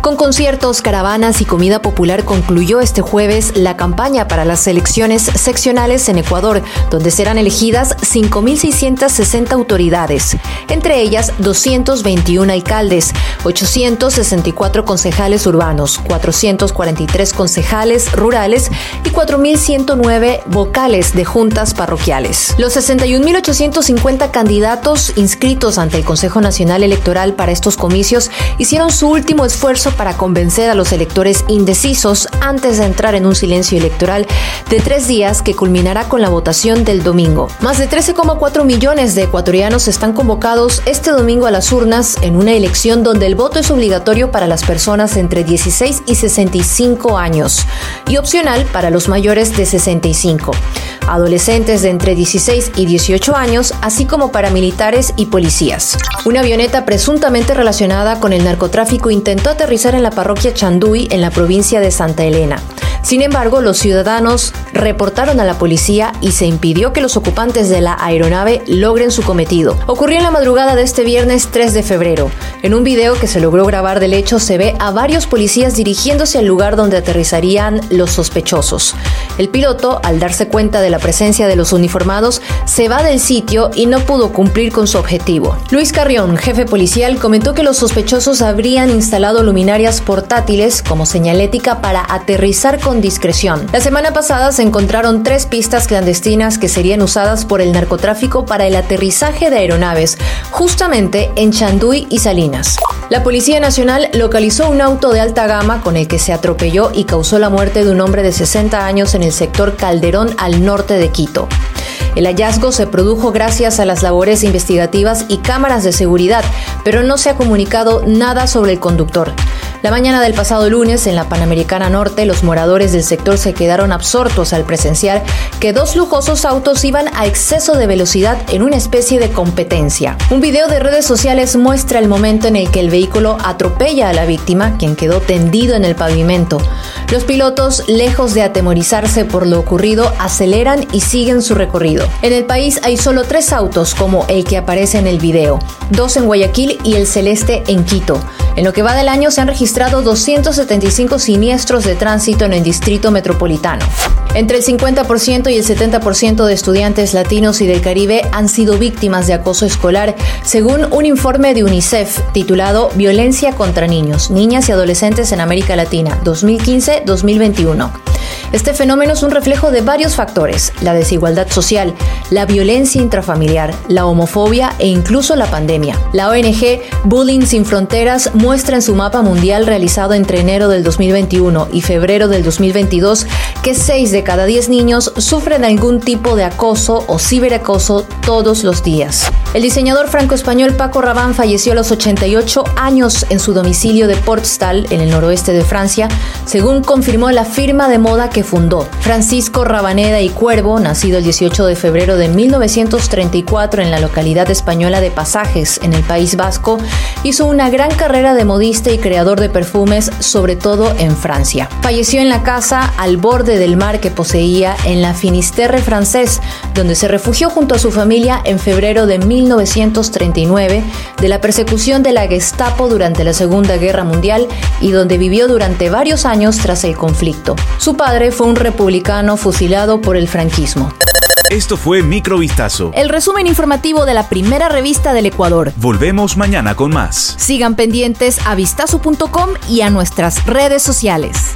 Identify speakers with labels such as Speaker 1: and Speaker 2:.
Speaker 1: Con conciertos, caravanas y comida popular concluyó este jueves la campaña para las elecciones seccionales en Ecuador, donde serán elegidas 5.660 autoridades, entre ellas 221 alcaldes, 864 concejales urbanos, 443 concejales rurales y 4.109 vocales de juntas parroquiales. Los 61.850 candidatos inscritos ante el Consejo Nacional Electoral para estos comicios hicieron su último esfuerzo para convencer a los electores indecisos antes de entrar en un silencio electoral de tres días que culminará con la votación del domingo. Más de 13,4 millones de ecuatorianos están convocados este domingo a las urnas en una elección donde el voto es obligatorio para las personas entre 16 y 65 años y opcional para los mayores de 65 adolescentes de entre 16 y 18 años, así como paramilitares y policías. Una avioneta presuntamente relacionada con el narcotráfico intentó aterrizar en la parroquia Chanduy, en la provincia de Santa Elena. Sin embargo, los ciudadanos reportaron a la policía y se impidió que los ocupantes de la aeronave logren su cometido. Ocurrió en la madrugada de este viernes 3 de febrero. En un video que se logró grabar del hecho se ve a varios policías dirigiéndose al lugar donde aterrizarían los sospechosos. El piloto, al darse cuenta de la presencia de los uniformados, se va del sitio y no pudo cumplir con su objetivo. Luis Carrión, jefe policial, comentó que los sospechosos habrían instalado luminarias portátiles como señalética para aterrizar con discreción. La semana pasada se encontraron tres pistas clandestinas que serían usadas por el narcotráfico para el aterrizaje de aeronaves, justamente en Chanduy y Salinas. La Policía Nacional localizó un auto de alta gama con el que se atropelló y causó la muerte de un hombre de 60 años en el sector Calderón al norte de Quito. El hallazgo se produjo gracias a las labores investigativas y cámaras de seguridad, pero no se ha comunicado nada sobre el conductor. La mañana del pasado lunes, en la Panamericana Norte, los moradores del sector se quedaron absortos al presenciar que dos lujosos autos iban a exceso de velocidad en una especie de competencia. Un video de redes sociales muestra el momento en el que el vehículo atropella a la víctima, quien quedó tendido en el pavimento. Los pilotos, lejos de atemorizarse por lo ocurrido, aceleran y siguen su recorrido. En el país hay solo tres autos como el que aparece en el video, dos en Guayaquil y el celeste en Quito. En lo que va del año se han registrado 275 siniestros de tránsito en el distrito metropolitano. Entre el 50% y el 70% de estudiantes latinos y del Caribe han sido víctimas de acoso escolar, según un informe de UNICEF titulado Violencia contra niños, niñas y adolescentes en América Latina 2015-2021. Este fenómeno es un reflejo de varios factores, la desigualdad social, la violencia intrafamiliar, la homofobia e incluso la pandemia. La ONG Bullying Sin Fronteras muestra en su mapa mundial realizado entre enero del 2021 y febrero del 2022 que 6 de cada 10 niños sufren algún tipo de acoso o ciberacoso todos los días. El diseñador franco-español Paco Rabanne falleció a los 88 años en su domicilio de Portstal, en el noroeste de Francia, según confirmó la firma de moda que fundó. Francisco Rabaneda y Cuervo, nacido el 18 de febrero de 1934 en la localidad española de Pasajes, en el País Vasco, hizo una gran carrera de modista y creador de perfumes, sobre todo en Francia. Falleció en la casa al borde del mar que poseía en la Finisterre francés, donde se refugió junto a su familia en febrero de 1939 de la persecución de la Gestapo durante la Segunda Guerra Mundial y donde vivió durante varios años tras el conflicto. Su padre fue un republicano fusilado por el franquismo.
Speaker 2: Esto fue Microvistazo.
Speaker 1: El resumen informativo de la primera revista del Ecuador.
Speaker 2: Volvemos mañana con más.
Speaker 1: Sigan pendientes a vistazo.com y a nuestras redes sociales.